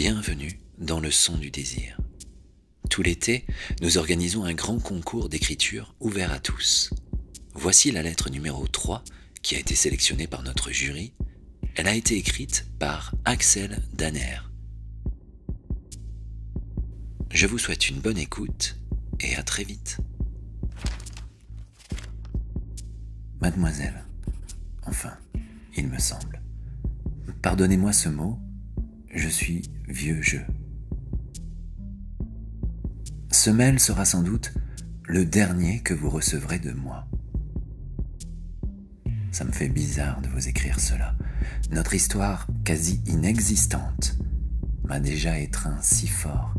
Bienvenue dans le son du désir. Tout l'été, nous organisons un grand concours d'écriture ouvert à tous. Voici la lettre numéro 3 qui a été sélectionnée par notre jury. Elle a été écrite par Axel Danner. Je vous souhaite une bonne écoute et à très vite. Mademoiselle, enfin, il me semble. Pardonnez-moi ce mot, je suis vieux jeu. Ce mail sera sans doute le dernier que vous recevrez de moi. Ça me fait bizarre de vous écrire cela. Notre histoire quasi inexistante m'a déjà étreint si fort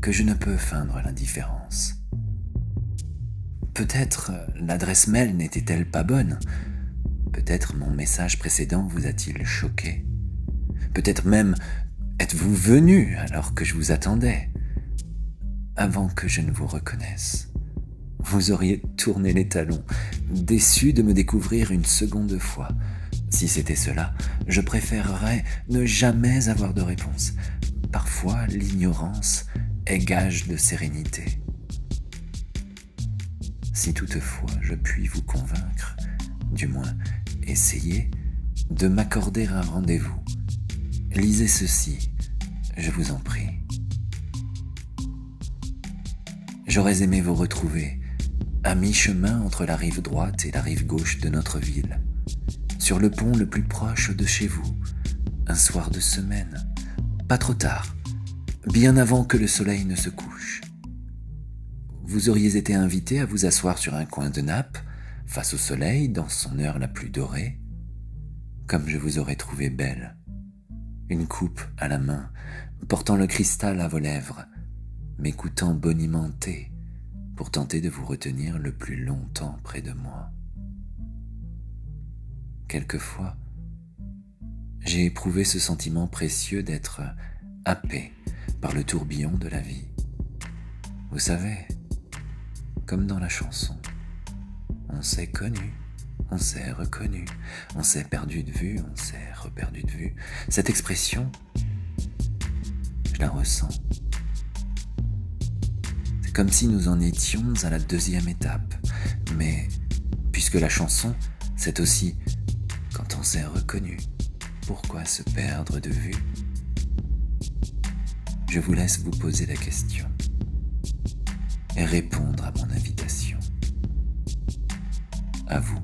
que je ne peux feindre l'indifférence. Peut-être l'adresse mail n'était-elle pas bonne. Peut-être mon message précédent vous a-t-il choqué. Peut-être même êtes-vous venu alors que je vous attendais? Avant que je ne vous reconnaisse, vous auriez tourné les talons, déçu de me découvrir une seconde fois. Si c'était cela, je préférerais ne jamais avoir de réponse. Parfois, l'ignorance est gage de sérénité. Si toutefois je puis vous convaincre, du moins essayer, de m'accorder un rendez-vous, Lisez ceci, je vous en prie. J'aurais aimé vous retrouver à mi-chemin entre la rive droite et la rive gauche de notre ville, sur le pont le plus proche de chez vous, un soir de semaine, pas trop tard, bien avant que le soleil ne se couche. Vous auriez été invité à vous asseoir sur un coin de nappe, face au soleil, dans son heure la plus dorée, comme je vous aurais trouvé belle une coupe à la main, portant le cristal à vos lèvres, m'écoutant bonimenté pour tenter de vous retenir le plus longtemps près de moi. Quelquefois, j'ai éprouvé ce sentiment précieux d'être happé par le tourbillon de la vie. Vous savez, comme dans la chanson, on s'est connu on s'est reconnu, on s'est perdu de vue, on s'est reperdu Cette expression, je la ressens. C'est comme si nous en étions à la deuxième étape. Mais puisque la chanson, c'est aussi quand on s'est reconnu, pourquoi se perdre de vue? Je vous laisse vous poser la question et répondre à mon invitation. À vous.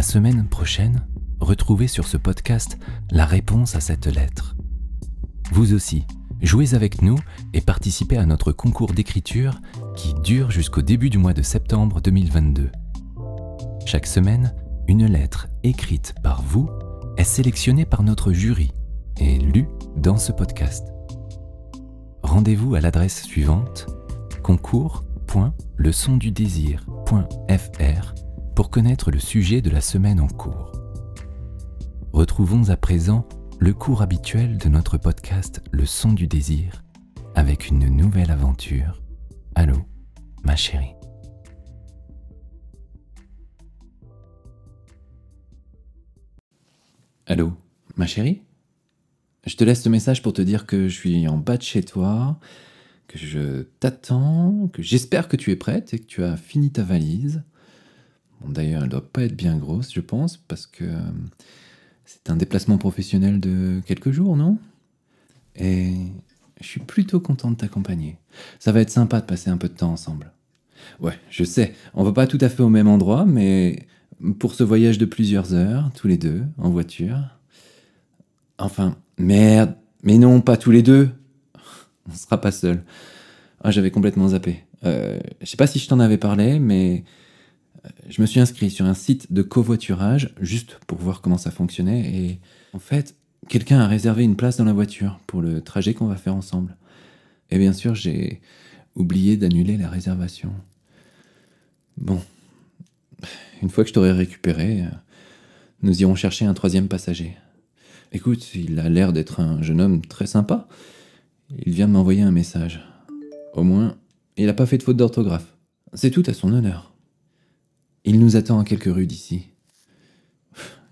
La semaine prochaine, retrouvez sur ce podcast la réponse à cette lettre. Vous aussi, jouez avec nous et participez à notre concours d'écriture qui dure jusqu'au début du mois de septembre 2022. Chaque semaine, une lettre écrite par vous est sélectionnée par notre jury et lue dans ce podcast. Rendez-vous à l'adresse suivante concours.leçondudésir.fr pour connaître le sujet de la semaine en cours. Retrouvons à présent le cours habituel de notre podcast Le son du désir avec une nouvelle aventure. Allô, ma chérie. Allô, ma chérie Je te laisse ce message pour te dire que je suis en bas de chez toi, que je t'attends, que j'espère que tu es prête et que tu as fini ta valise. D'ailleurs, elle doit pas être bien grosse, je pense, parce que euh, c'est un déplacement professionnel de quelques jours, non? Et je suis plutôt content de t'accompagner. Ça va être sympa de passer un peu de temps ensemble. Ouais, je sais, on va pas tout à fait au même endroit, mais pour ce voyage de plusieurs heures, tous les deux, en voiture. Enfin, merde, mais non, pas tous les deux. On sera pas seul. Ah, j'avais complètement zappé. Euh, je sais pas si je t'en avais parlé, mais je me suis inscrit sur un site de covoiturage juste pour voir comment ça fonctionnait et en fait, quelqu'un a réservé une place dans la voiture pour le trajet qu'on va faire ensemble. Et bien sûr, j'ai oublié d'annuler la réservation. Bon, une fois que je t'aurai récupéré, nous irons chercher un troisième passager. Écoute, il a l'air d'être un jeune homme très sympa. Il vient de m'envoyer un message. Au moins, il n'a pas fait de faute d'orthographe. C'est tout à son honneur. Il nous attend à quelques rues d'ici.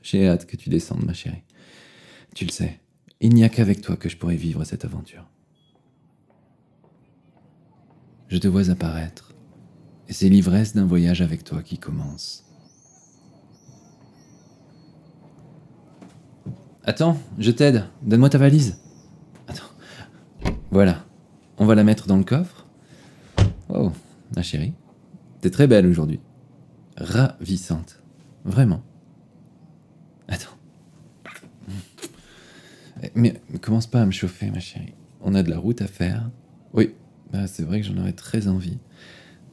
J'ai hâte que tu descendes, ma chérie. Tu le sais, il n'y a qu'avec toi que je pourrais vivre cette aventure. Je te vois apparaître, et c'est l'ivresse d'un voyage avec toi qui commence. Attends, je t'aide, donne-moi ta valise. Attends. Voilà, on va la mettre dans le coffre. Oh, ma chérie, t'es très belle aujourd'hui. Ravissante, vraiment. Attends. Mais, commence pas à me chauffer, ma chérie. On a de la route à faire. Oui, bah, c'est vrai que j'en aurais très envie,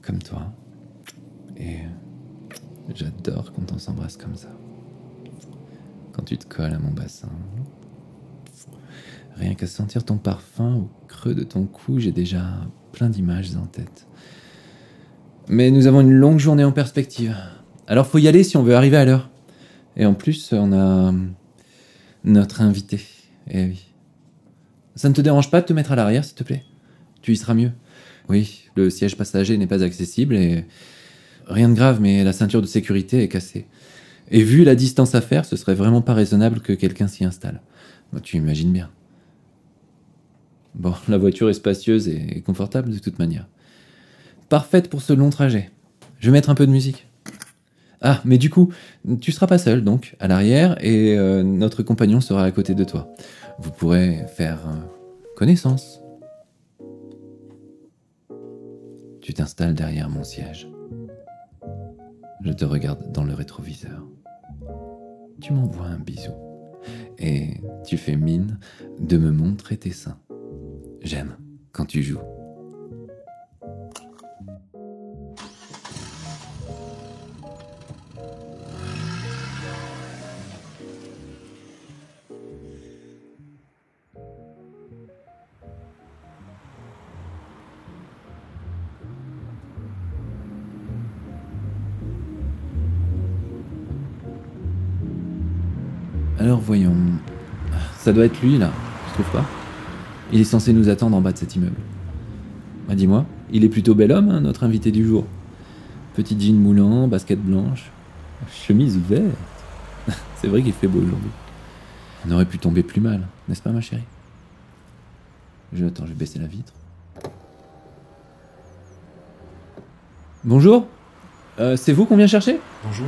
comme toi. Et j'adore quand on s'embrasse comme ça. Quand tu te colles à mon bassin. Rien qu'à sentir ton parfum au creux de ton cou, j'ai déjà plein d'images en tête. Mais nous avons une longue journée en perspective. Alors faut y aller si on veut arriver à l'heure. Et en plus, on a notre invité. Eh oui. Ça ne te dérange pas de te mettre à l'arrière, s'il te plaît? Tu y seras mieux. Oui, le siège passager n'est pas accessible et rien de grave, mais la ceinture de sécurité est cassée. Et vu la distance à faire, ce serait vraiment pas raisonnable que quelqu'un s'y installe. tu imagines bien. Bon, la voiture est spacieuse et confortable de toute manière. Parfaite pour ce long trajet. Je vais mettre un peu de musique. Ah, mais du coup, tu seras pas seul, donc, à l'arrière, et euh, notre compagnon sera à côté de toi. Vous pourrez faire euh, connaissance. Tu t'installes derrière mon siège. Je te regarde dans le rétroviseur. Tu m'envoies un bisou. Et tu fais mine de me montrer tes seins. J'aime quand tu joues. Alors voyons. Ça doit être lui là, tu trouves pas? Il est censé nous attendre en bas de cet immeuble. Bah dis-moi, il est plutôt bel homme, hein, notre invité du jour. Petit jean moulant, basket blanche, chemise verte. C'est vrai qu'il fait beau aujourd'hui. On aurait pu tomber plus mal, n'est-ce pas ma chérie? Je attends, je vais baisser la vitre. Bonjour euh, C'est vous qu'on vient chercher? Bonjour.